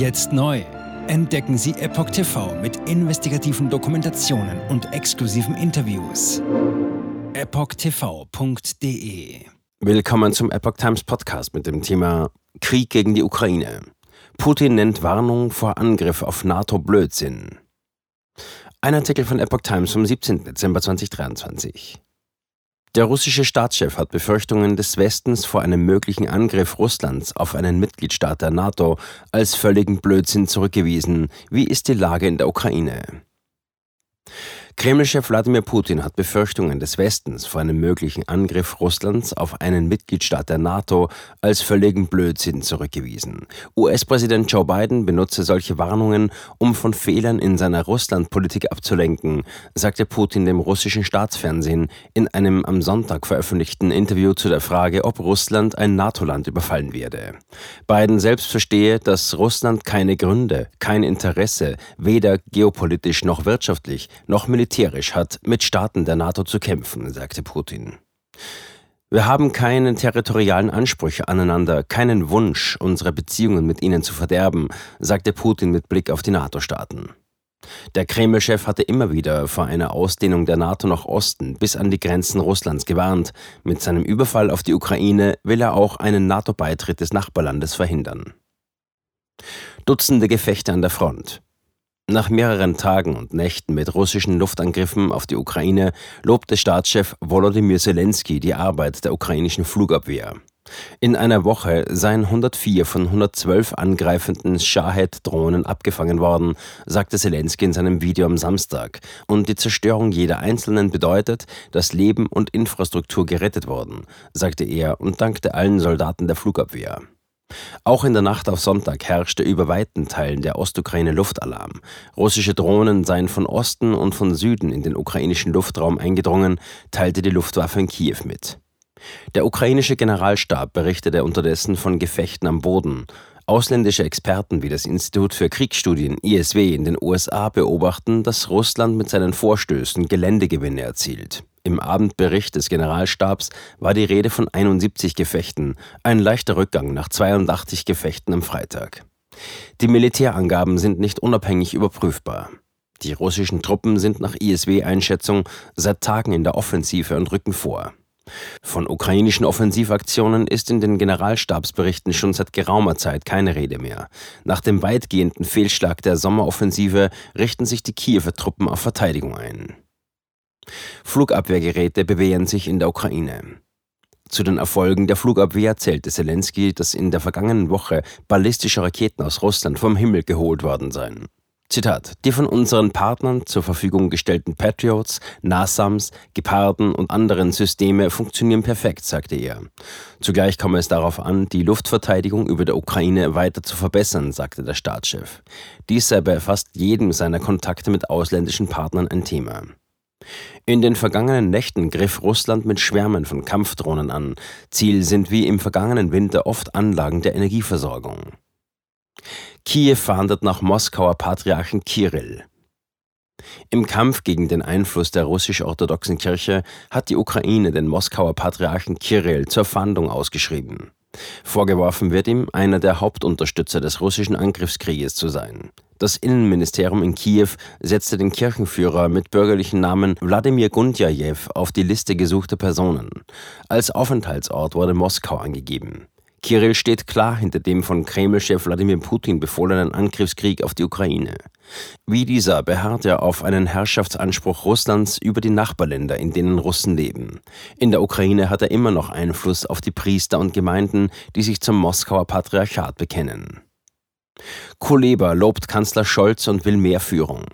Jetzt neu. Entdecken Sie Epoch TV mit investigativen Dokumentationen und exklusiven Interviews. EpochTV.de Willkommen zum Epoch Times Podcast mit dem Thema Krieg gegen die Ukraine. Putin nennt Warnung vor Angriff auf NATO Blödsinn. Ein Artikel von Epoch Times vom 17. Dezember 2023. Der russische Staatschef hat Befürchtungen des Westens vor einem möglichen Angriff Russlands auf einen Mitgliedstaat der NATO als völligen Blödsinn zurückgewiesen. Wie ist die Lage in der Ukraine? Kremlchef Wladimir Putin hat Befürchtungen des Westens vor einem möglichen Angriff Russlands auf einen Mitgliedstaat der NATO als völligen Blödsinn zurückgewiesen. US-Präsident Joe Biden benutze solche Warnungen, um von Fehlern in seiner Russlandpolitik abzulenken, sagte Putin dem russischen Staatsfernsehen in einem am Sonntag veröffentlichten Interview zu der Frage, ob Russland ein NATO-Land überfallen werde. Biden selbst verstehe, dass Russland keine Gründe, kein Interesse, weder geopolitisch noch wirtschaftlich noch militärisch militärisch hat mit Staaten der NATO zu kämpfen, sagte Putin. Wir haben keine territorialen Ansprüche aneinander, keinen Wunsch, unsere Beziehungen mit ihnen zu verderben, sagte Putin mit Blick auf die NATO-Staaten. Der Kreml-Chef hatte immer wieder vor einer Ausdehnung der NATO nach Osten bis an die Grenzen Russlands gewarnt. Mit seinem Überfall auf die Ukraine will er auch einen NATO-Beitritt des Nachbarlandes verhindern. Dutzende Gefechte an der Front. Nach mehreren Tagen und Nächten mit russischen Luftangriffen auf die Ukraine lobte Staatschef Volodymyr Zelensky die Arbeit der ukrainischen Flugabwehr. In einer Woche seien 104 von 112 angreifenden Shahed-Drohnen abgefangen worden, sagte Zelensky in seinem Video am Samstag. Und die Zerstörung jeder einzelnen bedeutet, dass Leben und Infrastruktur gerettet wurden, sagte er und dankte allen Soldaten der Flugabwehr. Auch in der Nacht auf Sonntag herrschte über weiten Teilen der Ostukraine Luftalarm. Russische Drohnen seien von Osten und von Süden in den ukrainischen Luftraum eingedrungen, teilte die Luftwaffe in Kiew mit. Der ukrainische Generalstab berichtete unterdessen von Gefechten am Boden. Ausländische Experten wie das Institut für Kriegsstudien ISW in den USA beobachten, dass Russland mit seinen Vorstößen Geländegewinne erzielt. Im Abendbericht des Generalstabs war die Rede von 71 Gefechten, ein leichter Rückgang nach 82 Gefechten am Freitag. Die Militärangaben sind nicht unabhängig überprüfbar. Die russischen Truppen sind nach ISW-Einschätzung seit Tagen in der Offensive und rücken vor. Von ukrainischen Offensivaktionen ist in den Generalstabsberichten schon seit geraumer Zeit keine Rede mehr. Nach dem weitgehenden Fehlschlag der Sommeroffensive richten sich die Kiewer Truppen auf Verteidigung ein. Flugabwehrgeräte bewähren sich in der Ukraine. Zu den Erfolgen der Flugabwehr zählte Zelensky, dass in der vergangenen Woche ballistische Raketen aus Russland vom Himmel geholt worden seien. Zitat: Die von unseren Partnern zur Verfügung gestellten Patriots, NASAMS, Geparden und anderen Systeme funktionieren perfekt, sagte er. Zugleich komme es darauf an, die Luftverteidigung über der Ukraine weiter zu verbessern, sagte der Staatschef. Dies sei bei fast jedem seiner Kontakte mit ausländischen Partnern ein Thema. In den vergangenen Nächten griff Russland mit Schwärmen von Kampfdrohnen an. Ziel sind wie im vergangenen Winter oft Anlagen der Energieversorgung. Kiew verhandelt nach Moskauer Patriarchen Kirill. Im Kampf gegen den Einfluss der russisch-orthodoxen Kirche hat die Ukraine den Moskauer Patriarchen Kirill zur Fahndung ausgeschrieben. Vorgeworfen wird ihm, einer der Hauptunterstützer des russischen Angriffskrieges zu sein. Das Innenministerium in Kiew setzte den Kirchenführer mit bürgerlichen Namen Wladimir Gundjajew auf die Liste gesuchter Personen. Als Aufenthaltsort wurde Moskau angegeben. Kirill steht klar hinter dem von Kreml-Chef Wladimir Putin befohlenen Angriffskrieg auf die Ukraine. Wie dieser beharrt er auf einen Herrschaftsanspruch Russlands über die Nachbarländer, in denen Russen leben. In der Ukraine hat er immer noch Einfluss auf die Priester und Gemeinden, die sich zum Moskauer Patriarchat bekennen. Kuleba lobt Kanzler Scholz und will mehr Führung.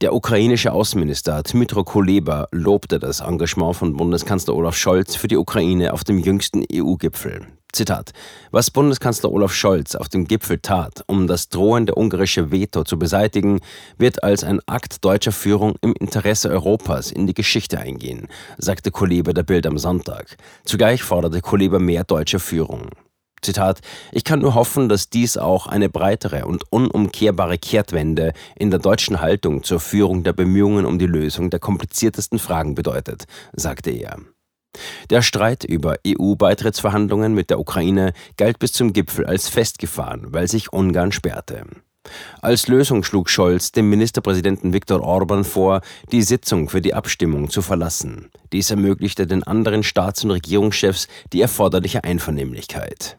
Der ukrainische Außenminister Dmytro Kuleba lobte das Engagement von Bundeskanzler Olaf Scholz für die Ukraine auf dem jüngsten EU-Gipfel. Zitat: Was Bundeskanzler Olaf Scholz auf dem Gipfel tat, um das drohende ungarische Veto zu beseitigen, wird als ein Akt deutscher Führung im Interesse Europas in die Geschichte eingehen, sagte Kuleba der Bild am Sonntag. Zugleich forderte Kuleba mehr deutsche Führung. Zitat, ich kann nur hoffen, dass dies auch eine breitere und unumkehrbare Kehrtwende in der deutschen Haltung zur Führung der Bemühungen um die Lösung der kompliziertesten Fragen bedeutet, sagte er. Der Streit über EU-Beitrittsverhandlungen mit der Ukraine galt bis zum Gipfel als festgefahren, weil sich Ungarn sperrte. Als Lösung schlug Scholz dem Ministerpräsidenten Viktor Orban vor, die Sitzung für die Abstimmung zu verlassen. Dies ermöglichte den anderen Staats- und Regierungschefs die erforderliche Einvernehmlichkeit.